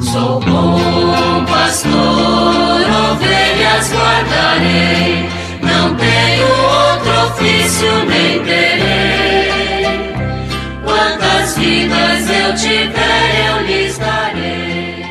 Sou bom pastor, ovelhas guardarei, não tenho outro ofício nem terei. Quantas vidas eu tiver, eu lhes darei.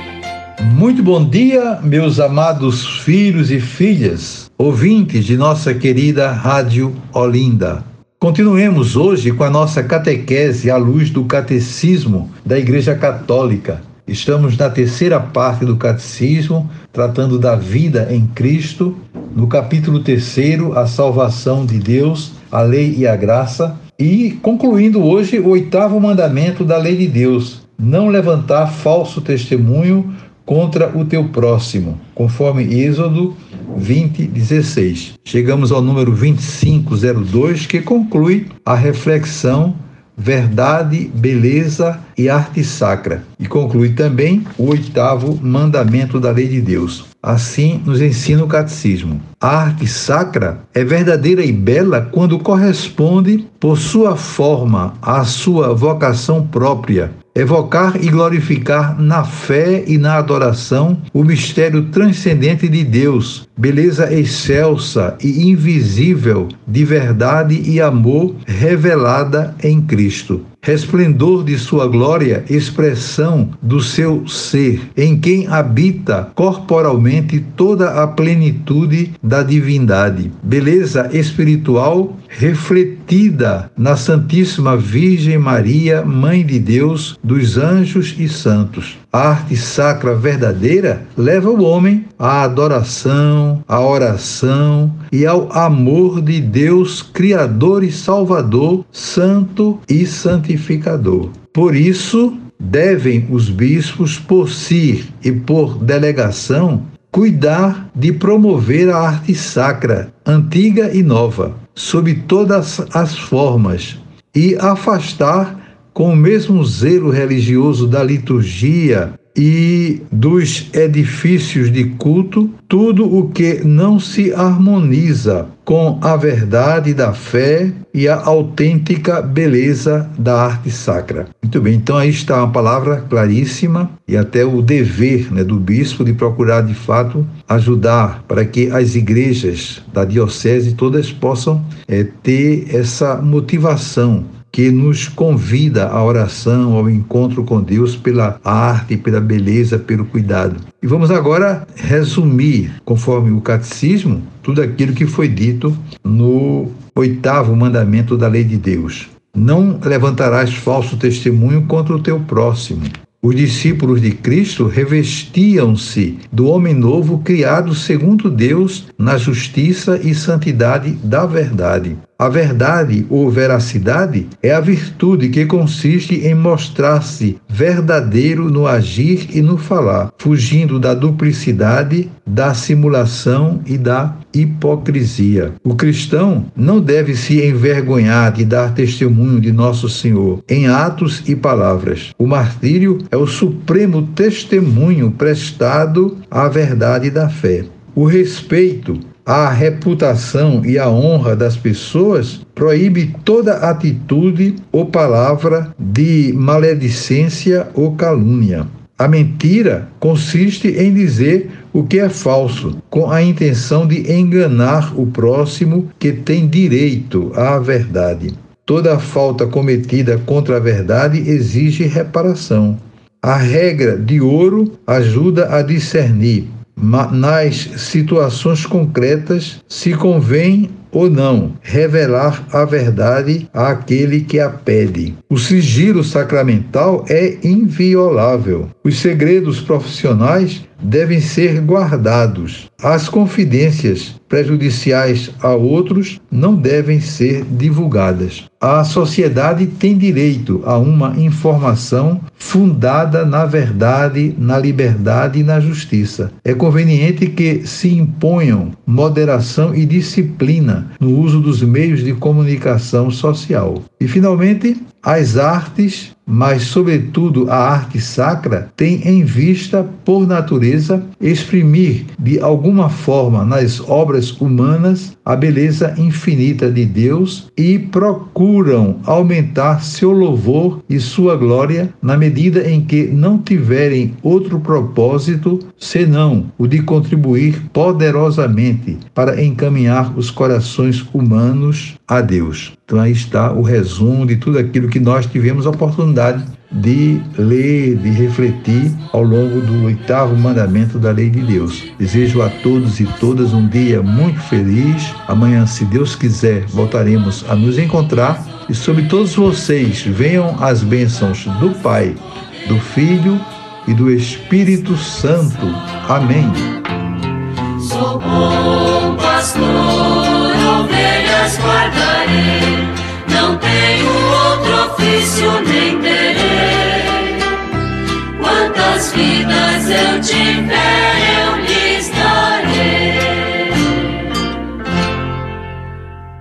Muito bom dia, meus amados filhos e filhas, ouvintes de nossa querida Rádio Olinda. Continuemos hoje com a nossa catequese à luz do catecismo da Igreja Católica. Estamos na terceira parte do Catecismo, tratando da vida em Cristo, no capítulo terceiro, a salvação de Deus, a lei e a graça, e concluindo hoje o oitavo mandamento da lei de Deus: não levantar falso testemunho contra o teu próximo, conforme Êxodo 20, 16. Chegamos ao número 2502, que conclui a reflexão verdade, beleza e arte sacra. E conclui também o oitavo mandamento da lei de Deus. Assim nos ensina o catecismo. A arte sacra é verdadeira e bela quando corresponde, por sua forma, à sua vocação própria, evocar e glorificar na fé e na adoração o mistério transcendente de Deus, beleza excelsa e invisível de verdade e amor revelada em Cristo resplendor de sua glória, expressão do seu ser, em quem habita corporalmente toda a plenitude da divindade, beleza espiritual refletida na Santíssima Virgem Maria, Mãe de Deus, dos anjos e santos. Arte sacra verdadeira leva o homem à adoração, à oração e ao amor de Deus, Criador e Salvador, Santo e Santificador. Por isso, devem os bispos, por si e por delegação, cuidar de promover a arte sacra, antiga e nova, sob todas as formas, e afastar com o mesmo zelo religioso da liturgia e dos edifícios de culto, tudo o que não se harmoniza com a verdade da fé e a autêntica beleza da arte sacra. Muito bem, então aí está uma palavra claríssima e até o dever né, do bispo de procurar de fato ajudar para que as igrejas da diocese todas possam é, ter essa motivação que nos convida à oração, ao encontro com Deus pela arte, pela beleza, pelo cuidado. E vamos agora resumir, conforme o catecismo, tudo aquilo que foi dito no oitavo mandamento da lei de Deus. Não levantarás falso testemunho contra o teu próximo. Os discípulos de Cristo revestiam-se do homem novo criado segundo Deus na justiça e santidade da verdade. A verdade ou veracidade é a virtude que consiste em mostrar-se verdadeiro no agir e no falar, fugindo da duplicidade, da simulação e da hipocrisia. O cristão não deve se envergonhar de dar testemunho de nosso Senhor em atos e palavras. O martírio é o supremo testemunho prestado à verdade da fé. O respeito a reputação e a honra das pessoas, proíbe toda atitude ou palavra de maledicência ou calúnia. A mentira consiste em dizer o que é falso, com a intenção de enganar o próximo que tem direito à verdade. Toda falta cometida contra a verdade exige reparação. A regra de ouro ajuda a discernir nas situações concretas se convém ou não revelar a verdade àquele que a pede. O sigilo sacramental é inviolável. Os segredos profissionais devem ser guardados. As confidências prejudiciais a outros não devem ser divulgadas. A sociedade tem direito a uma informação fundada na verdade, na liberdade e na justiça. É conveniente que se imponham moderação e disciplina no uso dos meios de comunicação social. E, finalmente, as artes mas, sobretudo, a arte sacra, tem em vista, por natureza, exprimir de alguma forma nas obras humanas a beleza infinita de Deus e procuram aumentar seu louvor e sua glória na medida em que não tiverem outro propósito senão o de contribuir poderosamente para encaminhar os corações humanos a Deus. Então aí está o resumo de tudo aquilo que nós tivemos a oportunidade oportunidade de ler, de refletir ao longo do oitavo mandamento da lei de Deus. Desejo a todos e todas um dia muito feliz. Amanhã, se Deus quiser, voltaremos a nos encontrar. E sobre todos vocês, venham as bênçãos do Pai, do Filho e do Espírito Santo. Amém. Sou bom pastor, ovelhas guardarei, não tenho outro ofício nem